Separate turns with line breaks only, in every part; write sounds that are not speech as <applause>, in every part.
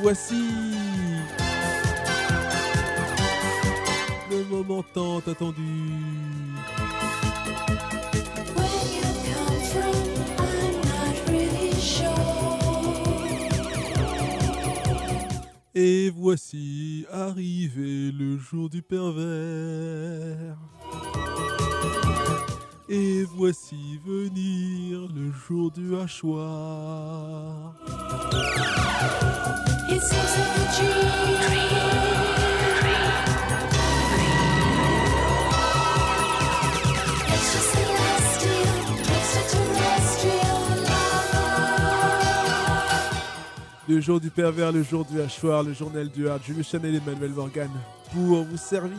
Voici le moment tant attendu. Et voici arrivé le jour du pervers. Et voici venir le jour du hachoir. Le jour du pervers, le jour du hachoir, le journal du hard, Jules Chanel et Manuel Morgan pour vous servir.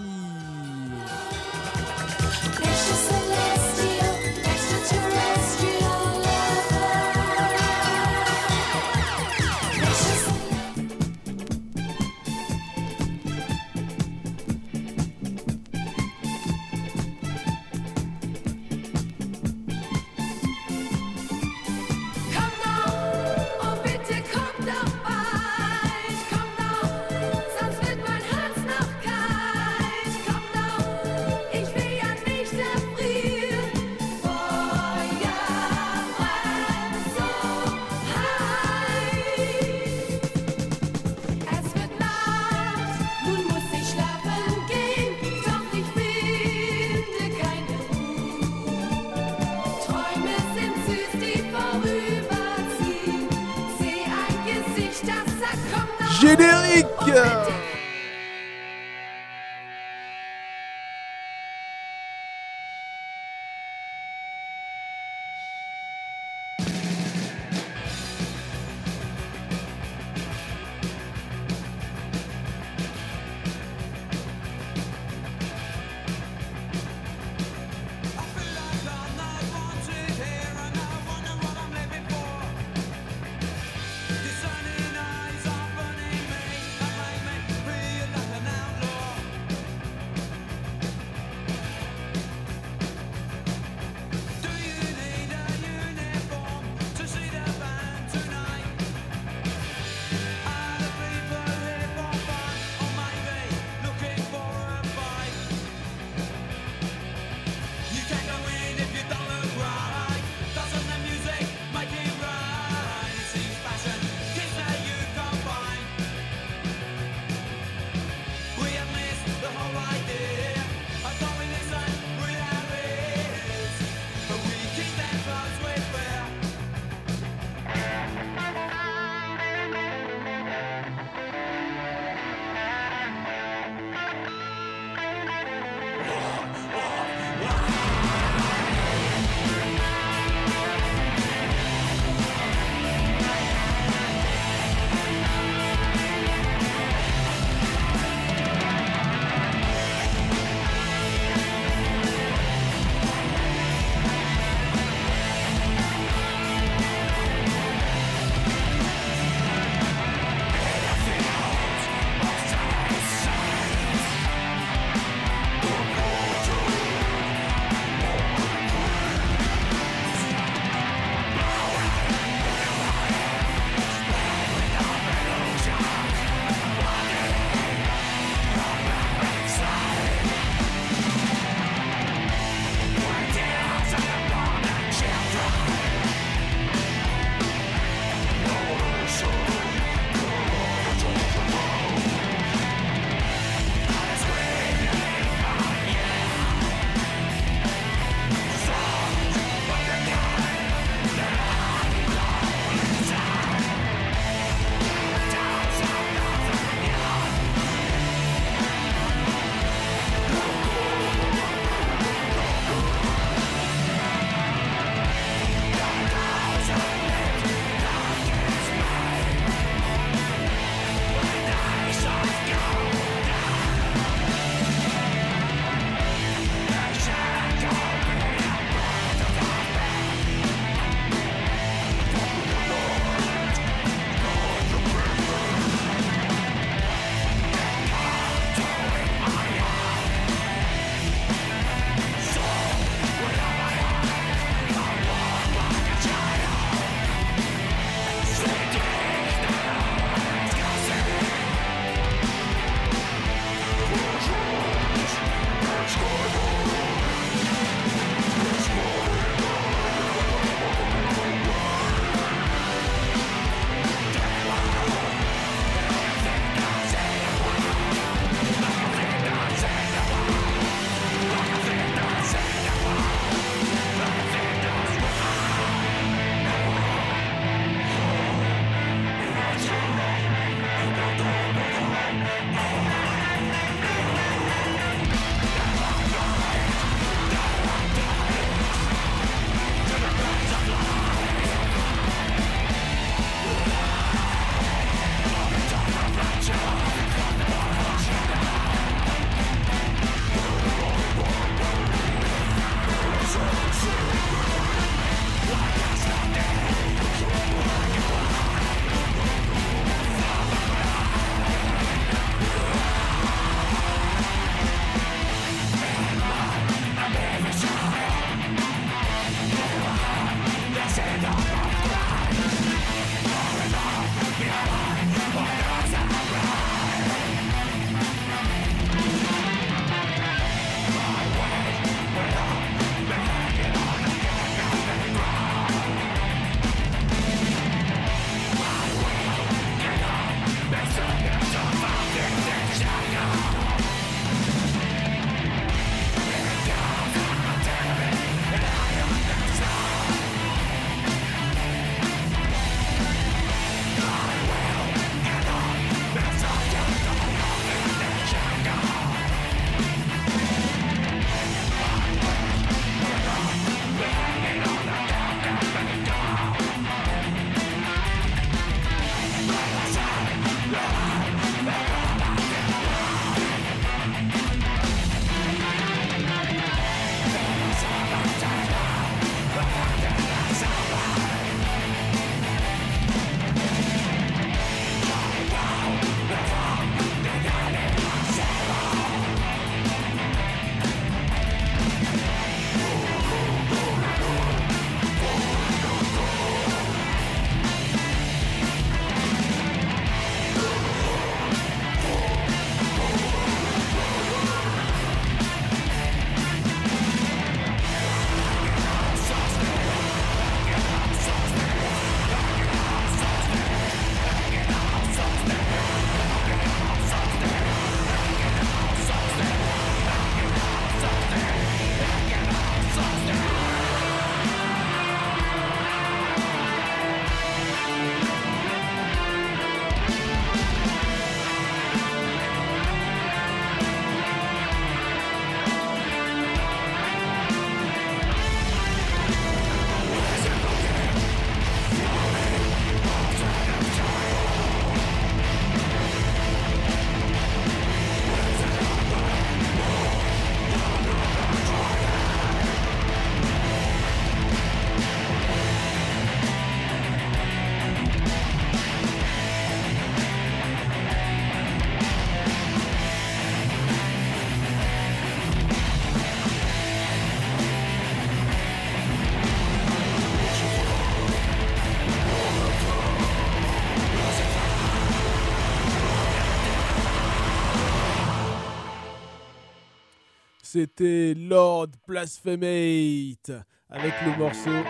C'était Lord Blasphemate avec le morceau.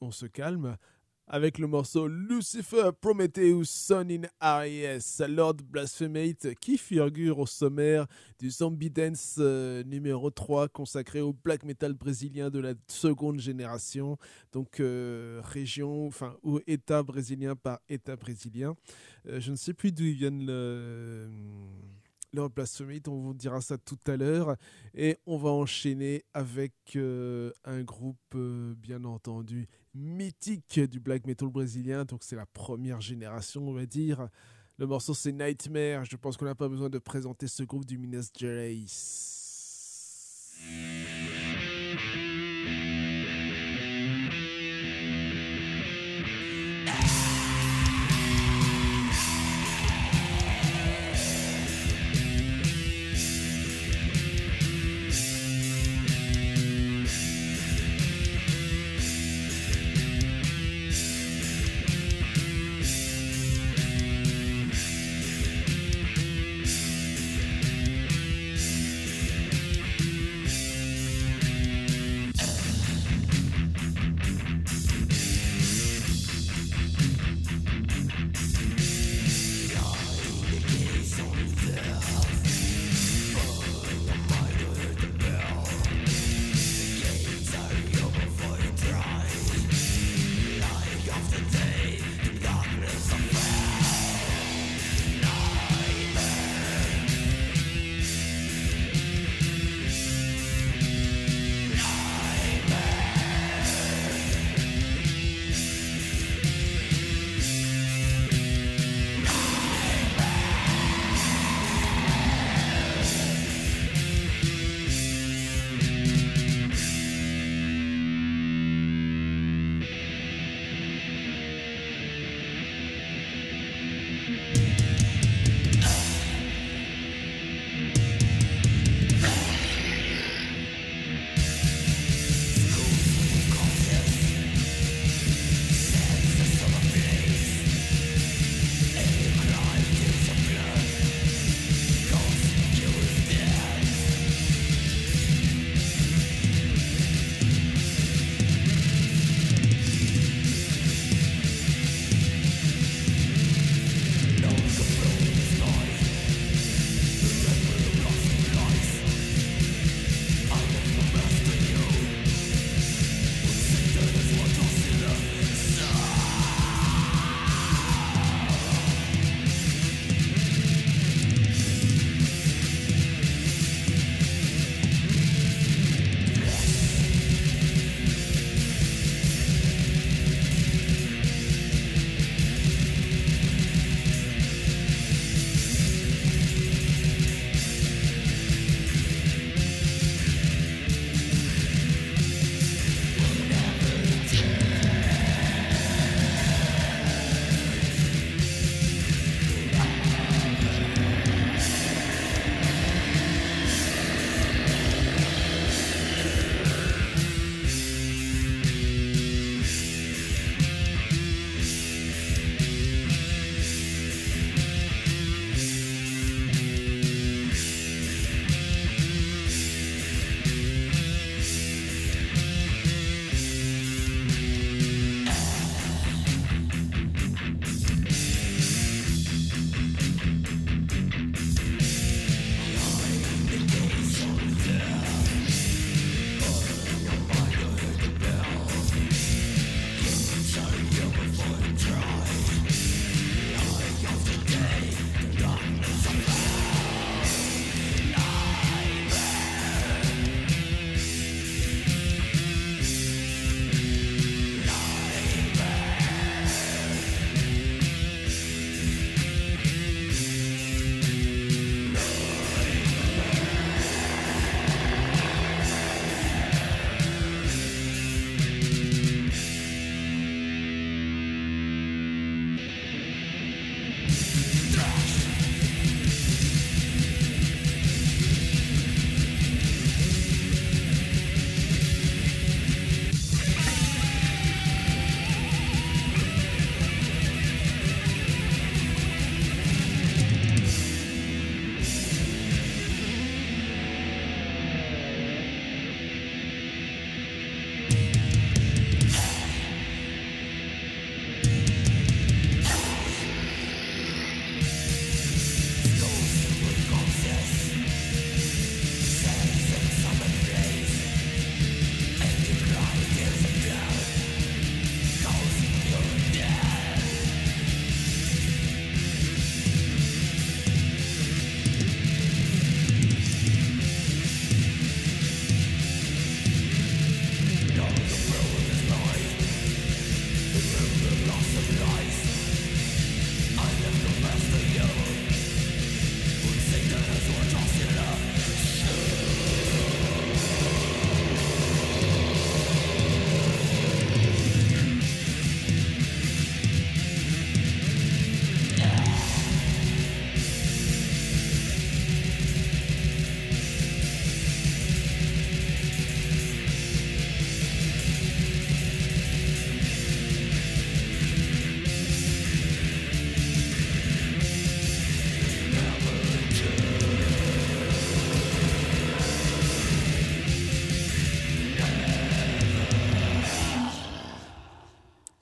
On se calme. Avec le morceau Lucifer Prometheus Son in RIS, Lord Blasphemate qui figure au sommaire du Zombie Dance euh, numéro 3 consacré au black metal brésilien de la seconde génération, donc euh, région, enfin, ou état brésilien par état brésilien. Euh, je ne sais plus d'où ils viennent le Blasphemate, on vous dira ça tout à l'heure. Et on va enchaîner avec euh, un groupe, euh, bien entendu, mythique du black metal brésilien. Donc c'est la première génération, on va dire. Le morceau c'est Nightmare. Je pense qu'on n'a pas besoin de présenter ce groupe du Minas Gerais.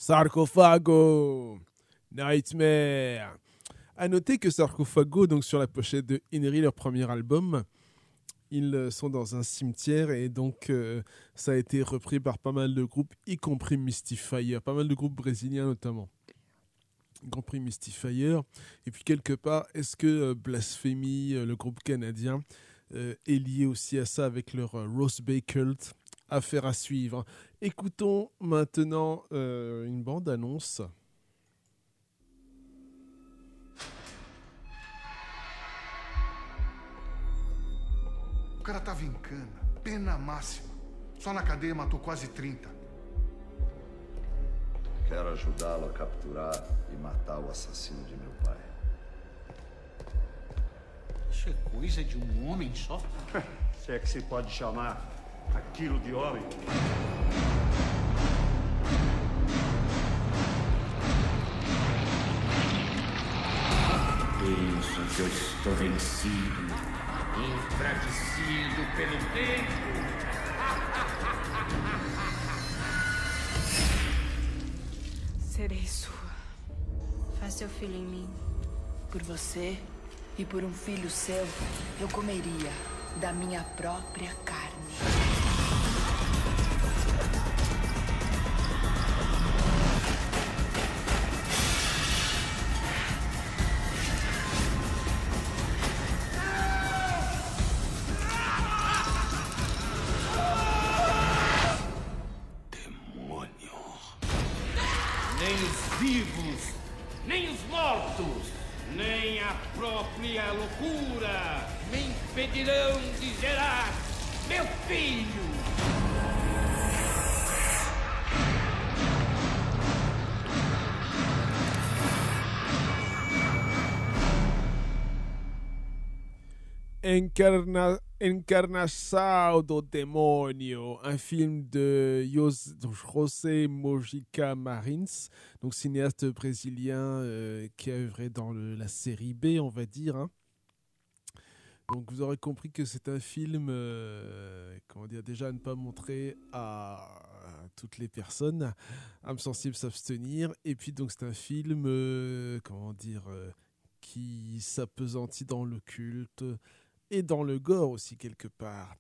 Sarcophago Nightmare À noter que Sarcophago, donc sur la pochette de Inri, leur premier album, ils euh, sont dans un cimetière et donc euh, ça a été repris par pas mal de groupes, y compris Mystifier, pas mal de groupes brésiliens notamment. Y compris Mystifier. Et puis quelque part, est-ce que euh, Blasphemy, le groupe canadien, est lié aussi à ça avec leur Rose Bay Cult? Affaire à suivre. Écoutons maintenant euh, une bande-annonce.
O cara tava em cana, pena máxima. Só na cadeia matou quase 30.
Quero ajudá-lo a capturar e matar o assassino de meu pai.
Isso é coisa de um homem só? <laughs>
Se é que se pode chamar aquilo de homem.
Penso que eu estou vencido, enfraquecido pelo tempo.
Serei sua.
Faz seu filho em mim. Por você e por um filho seu, eu comeria da minha própria carne.
Encarna... Encarnação do Demônio, un film de José Mojica Marins, donc cinéaste brésilien euh, qui a œuvré dans la série B, on va dire. hein. Donc vous aurez compris que c'est un film, euh, comment dire, déjà à ne pas montrer à, toutes les personnes, âmes sensibles s'abstenir, et puis donc c'est un film, euh, comment dire, qui s'apesantit dans le culte et dans le gore aussi quelque part.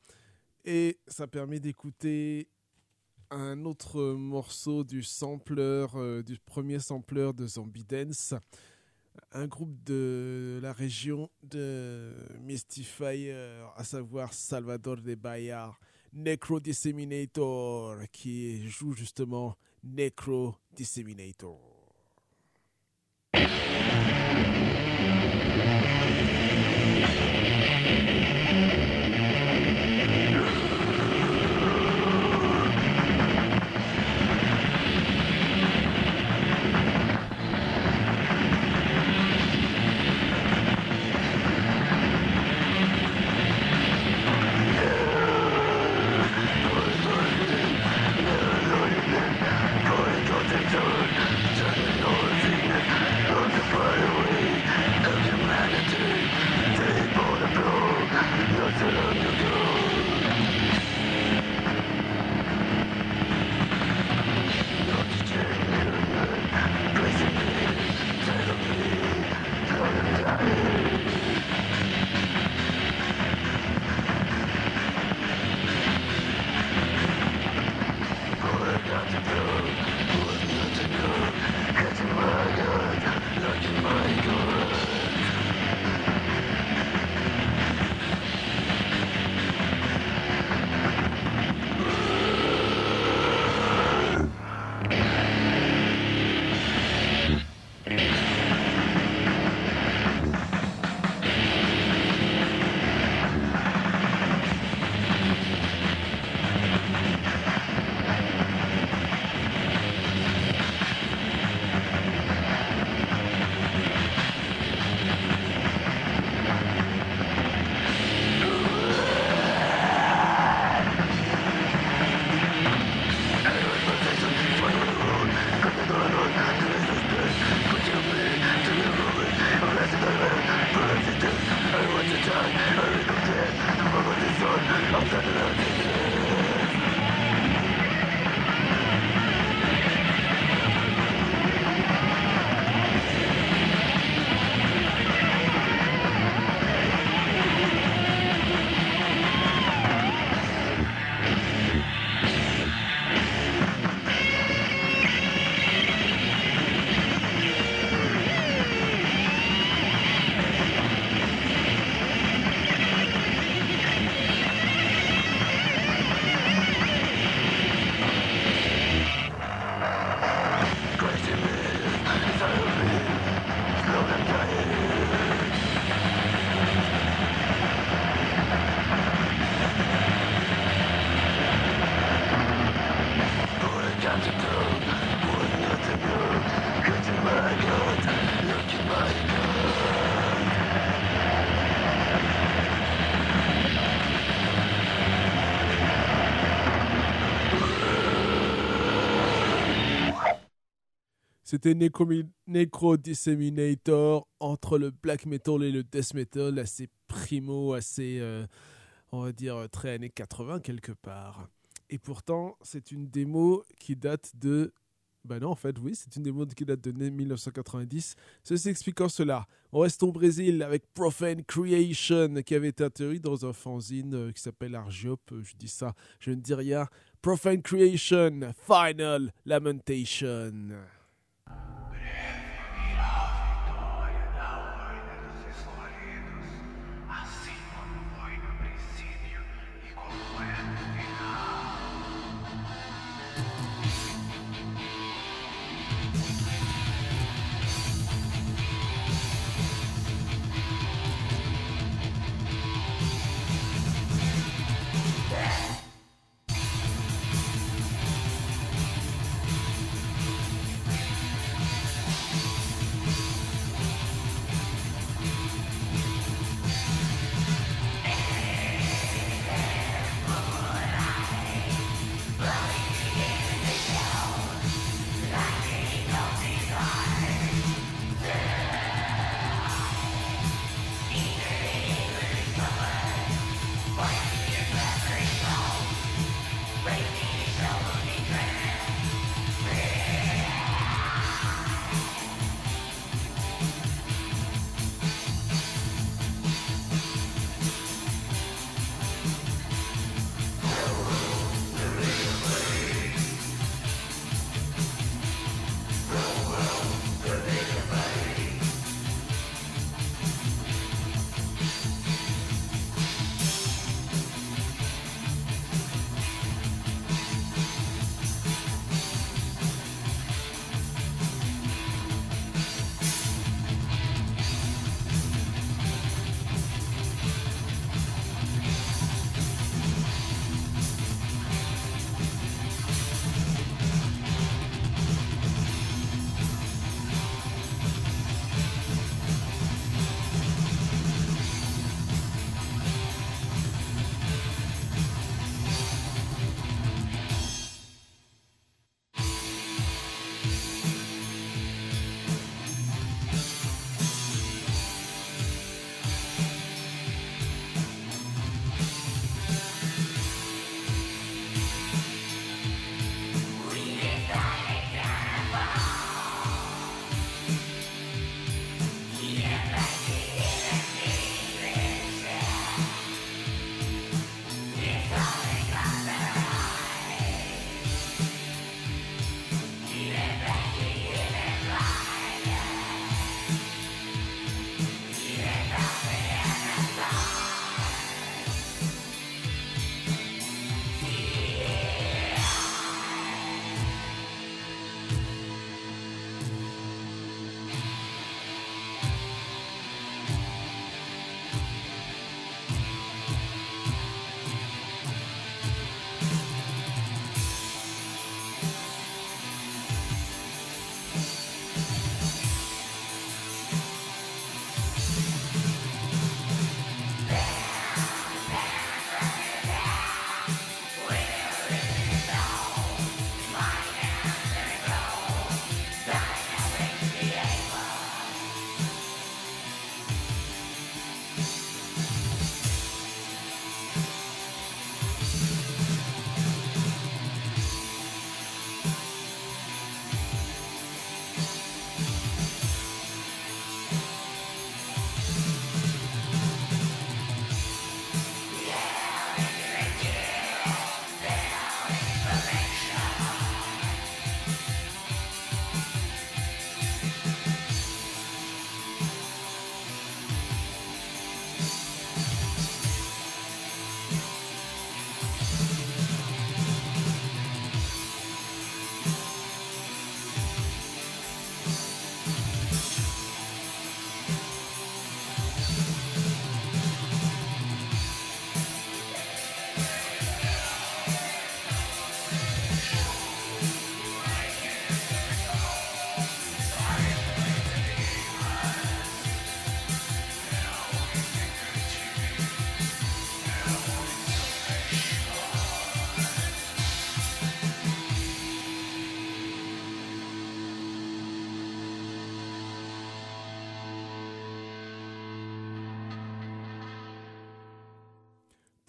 Et ça permet d'écouter un autre morceau du sampler, euh, du premier sampler de Zombie Dance, un groupe de la région de Mystifier, à savoir Salvador de Bahia, Necro Disseminator, qui joue justement Necro Disseminator. C'était Necro, Disseminator entre le black metal et le death metal, assez primo, assez, euh, on va dire, très années 80 quelque part. Et pourtant, c'est une démo qui date de. Bah non, en fait, oui, c'est une démo qui date de 1990. Ceci expliquant cela, on reste au Brésil avec Profane Creation qui avait été introduit dans un fanzine euh, qui s'appelle Argiop. Euh, Je dis ça, je ne dis rien. Profane Creation, Final Lamentation.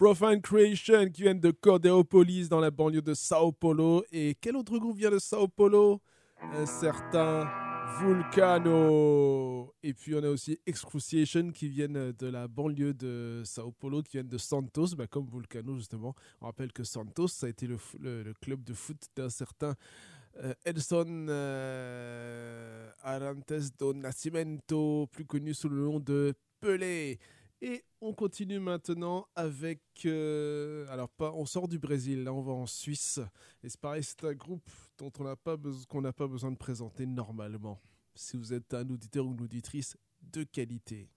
Profane Creation qui viennent de Cordéopolis dans la banlieue de Sao Paulo. Et quel autre groupe vient de Sao Paulo? Un certain Vulcano. Et puis on a aussi Excruciation qui viennent de la banlieue de Sao Paulo, qui viennent de Santos, bah, comme Vulcano justement. On rappelle que Santos, ça a été le club de foot d'un certain euh, Edson euh, Arantes do Nascimento, plus connu sous le nom de Pelé. Et on continue maintenant avec... euh, alors, pas, on sort du Brésil, là on va en Suisse. Et c'est pareil, c'est un groupe dont on qu'on n'a pas besoin de présenter normalement. Si vous êtes un auditeur ou une auditrice de qualité.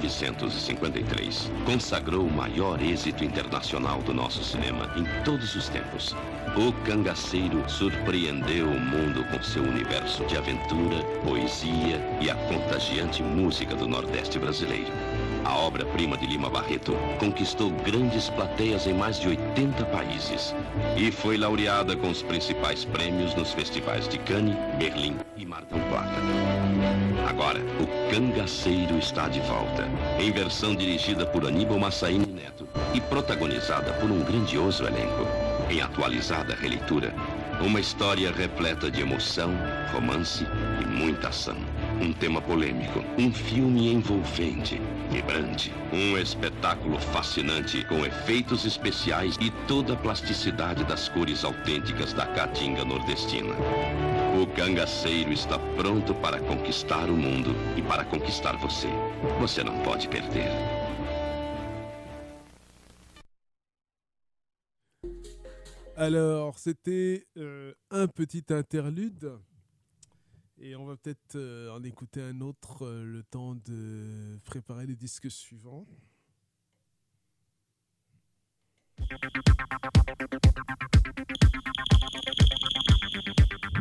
1953, consagrou o maior êxito internacional do nosso cinema em todos os tempos. O Cangaceiro surpreendeu o mundo com seu universo de aventura, poesia e a contagiante música do Nordeste brasileiro. A obra-prima de Lima Barreto conquistou grandes plateias em mais de 80 países e foi laureada com os principais prêmios nos festivais de Cannes, Berlim e Mar del Plata. Agora, o Cangaceiro está de volta, em versão dirigida por Aníbal Massaini Neto e protagonizada por um grandioso elenco. Em atualizada releitura, uma história repleta de emoção, romance e muita ação. Um tema polêmico, um filme envolvente, vibrante. Um espetáculo fascinante com efeitos especiais e toda a plasticidade das cores autênticas da caatinga nordestina. O cangaceiro está pronto para conquistar o mundo e para conquistar você. Você não pode perder.
Alors, c'était euh, un petit interlude. Et on va peut-être euh, en écouter un autre euh, le temps de préparer les disques suivants.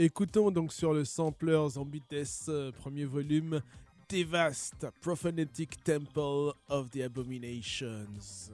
Écoutons donc sur le sampler Zombites euh, premier volume Devast Prophetic Temple of the Abominations.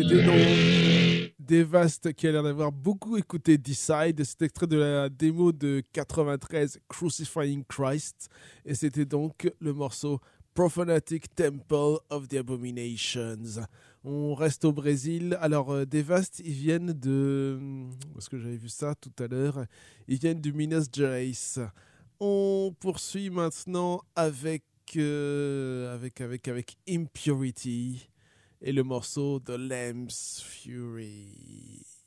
C'était donc Devast qui a l'air d'avoir beaucoup écouté Decide. C'est extrait de la démo de 93 Crucifying Christ. Et c'était donc le morceau Prophanatic Temple of the Abominations. On reste au Brésil. Alors, euh, Devast, ils viennent de. Parce que j'avais vu ça tout à l'heure? Ils viennent du Minas Gerais. On poursuit maintenant avec, euh, avec, avec, avec Impurity et le morceau The Lamb's Fury.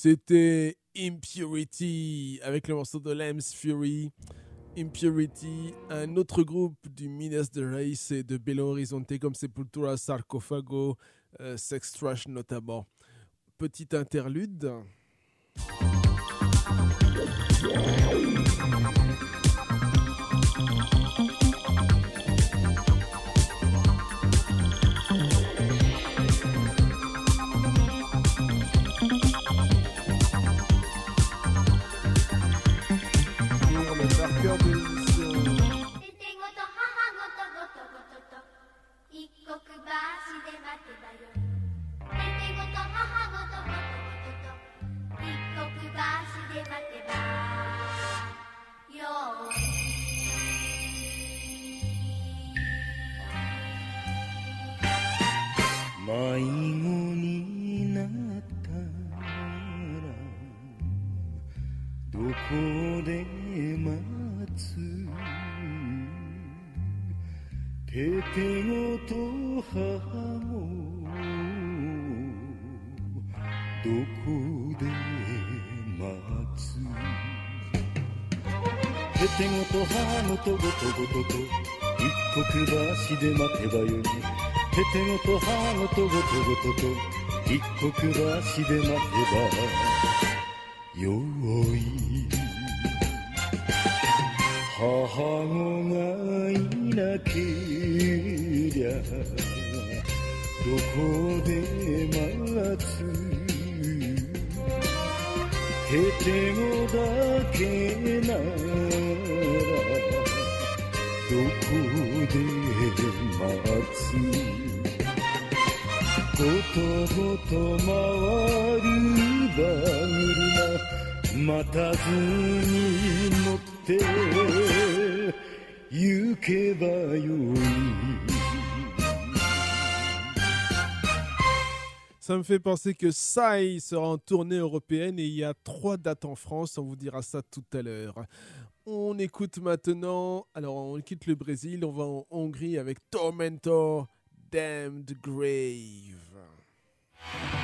C'était Impurity avec le morceau de Lamb's Fury. Impurity, un autre groupe du Minas de Race et de Belo Horizonte comme Sepultura, Sarcophago, euh, Sex Trash notamment. Petite interlude.
と母ごとごとごとと一刻橋で待てばよいて
てごと母ごとごとごとと一刻橋で待てばよい。母子がいなけりゃどこで待つ。ててごだけな で待つごとごと回る馬車待たずに乗って行けばよい
Ça me fait penser que Sai sera en tournée européenne et il y a trois dates en France. On vous dira ça tout à l'heure. On écoute maintenant. Alors, on quitte le Brésil. On va en Hongrie avec Tormentor Damned Grave.「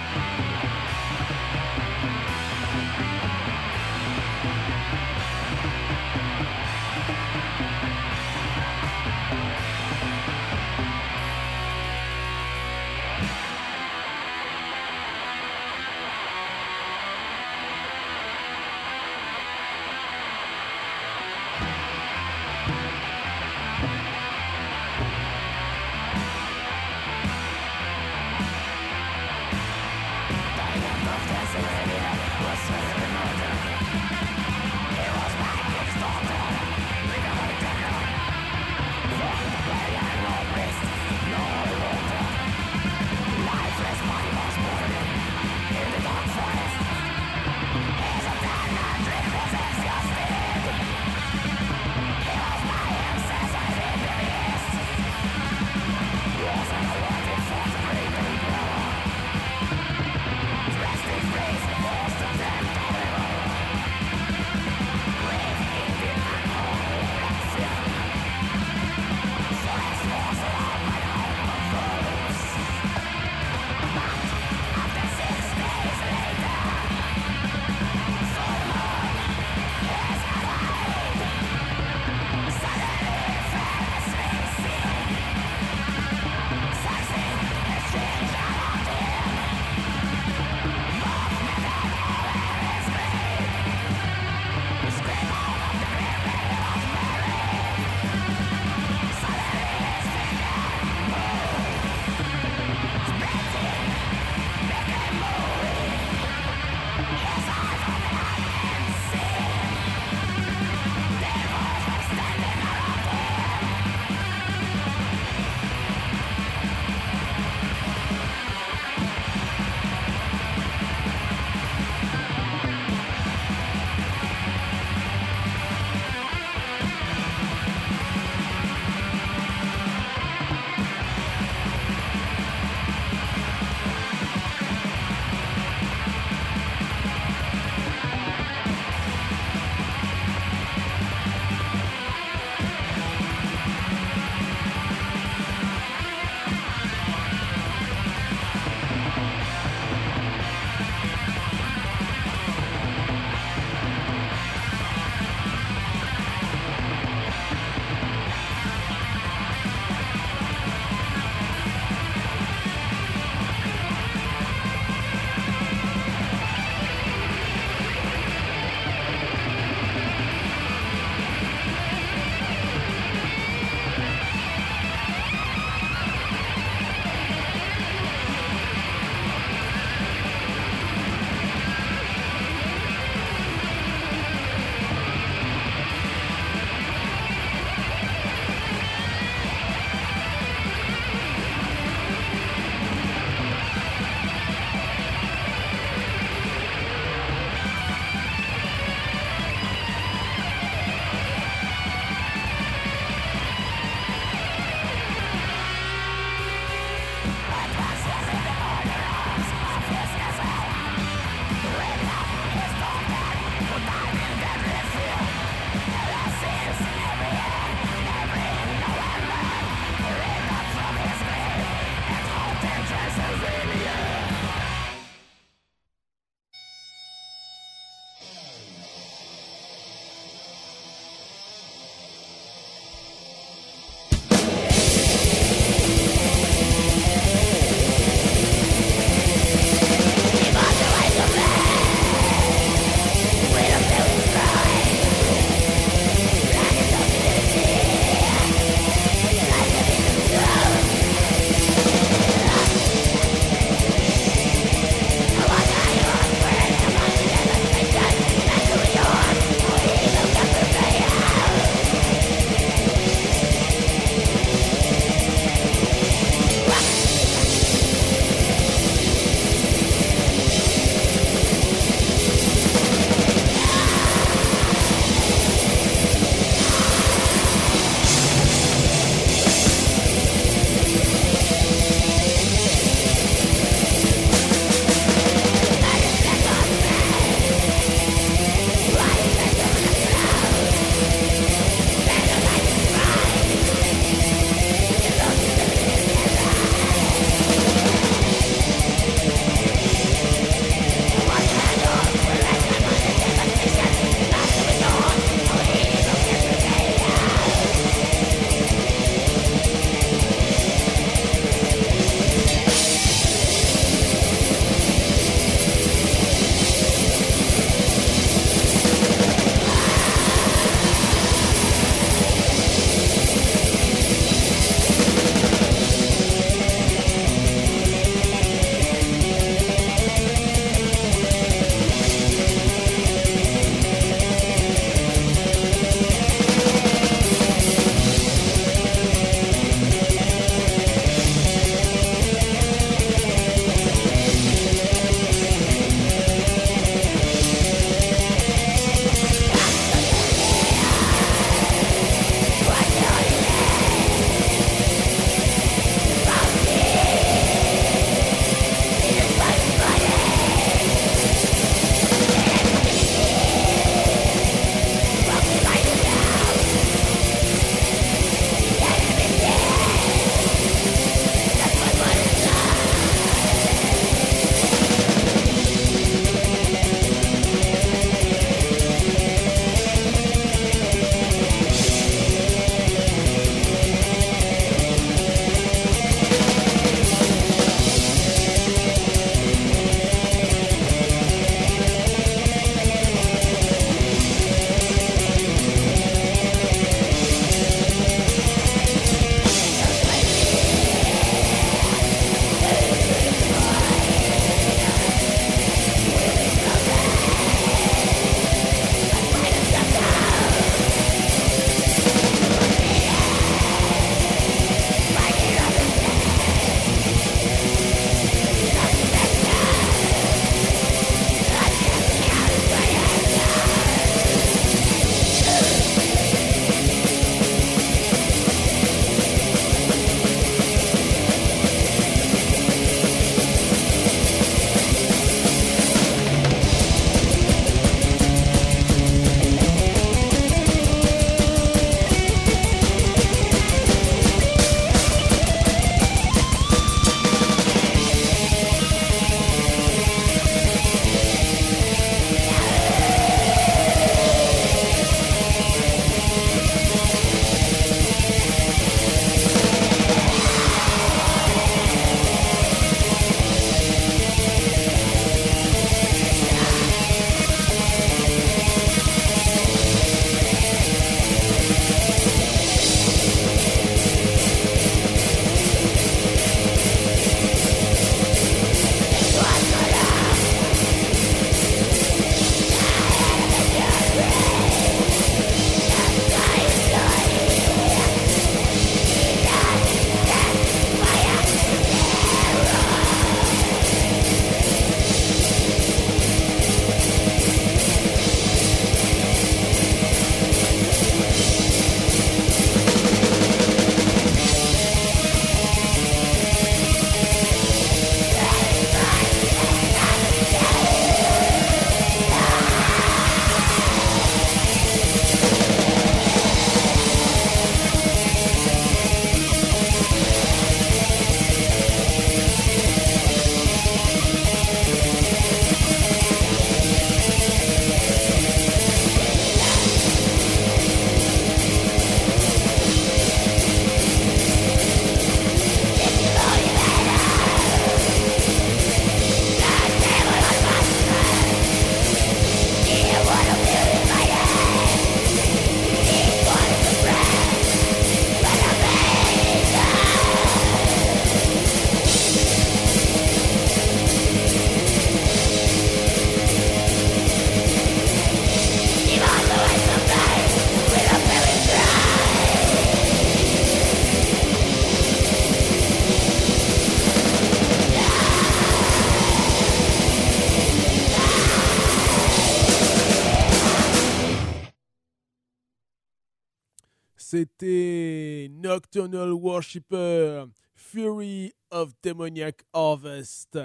Nocturnal Worshipper, Fury of Demoniac Harvest.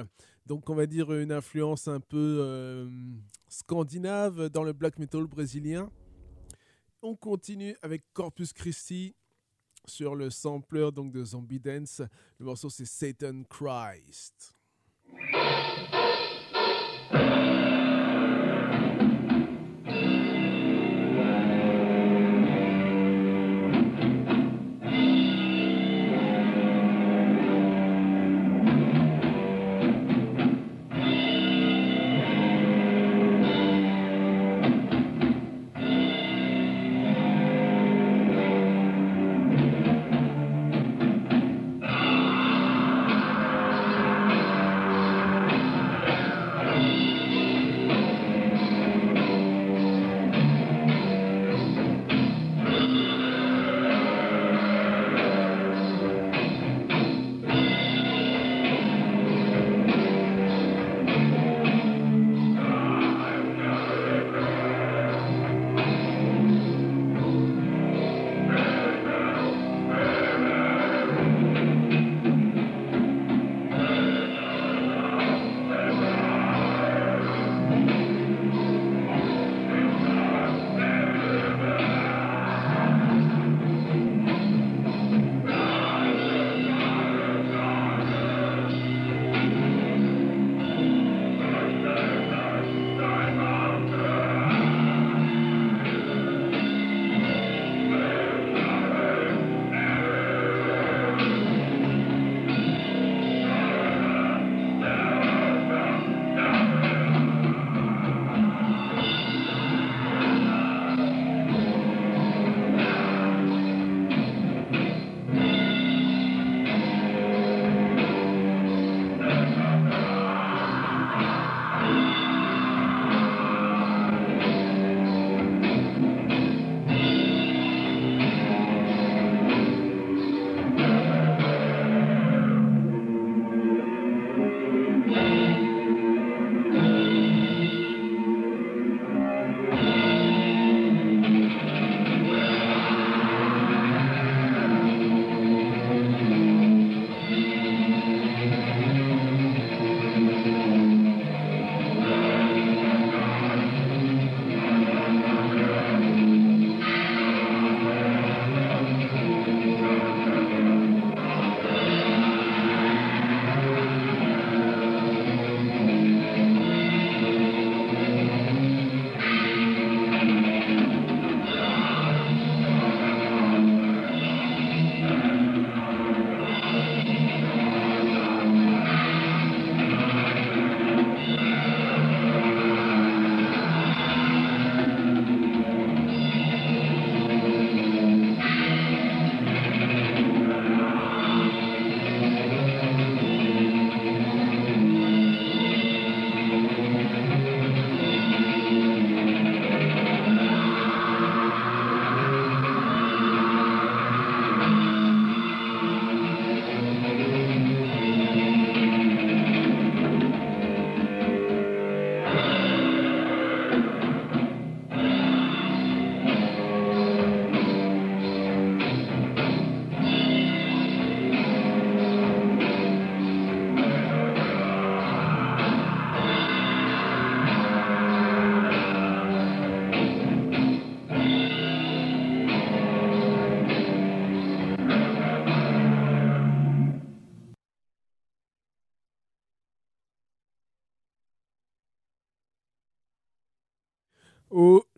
Donc on va dire une influence un peu euh, scandinave dans le black metal brésilien. On continue avec Corpus Christi sur le sampler donc de Zombie Dance. Le morceau c'est Satan Christ.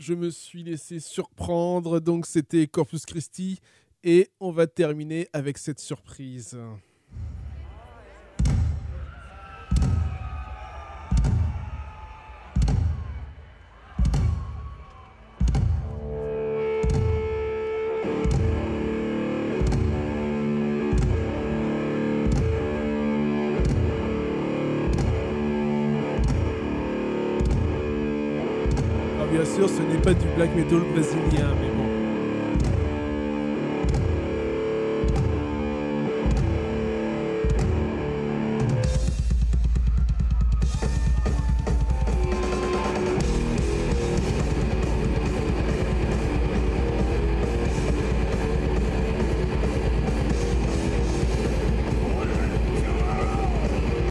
Je me suis laissé surprendre, donc c'était Corpus Christi, et on va terminer avec cette surprise.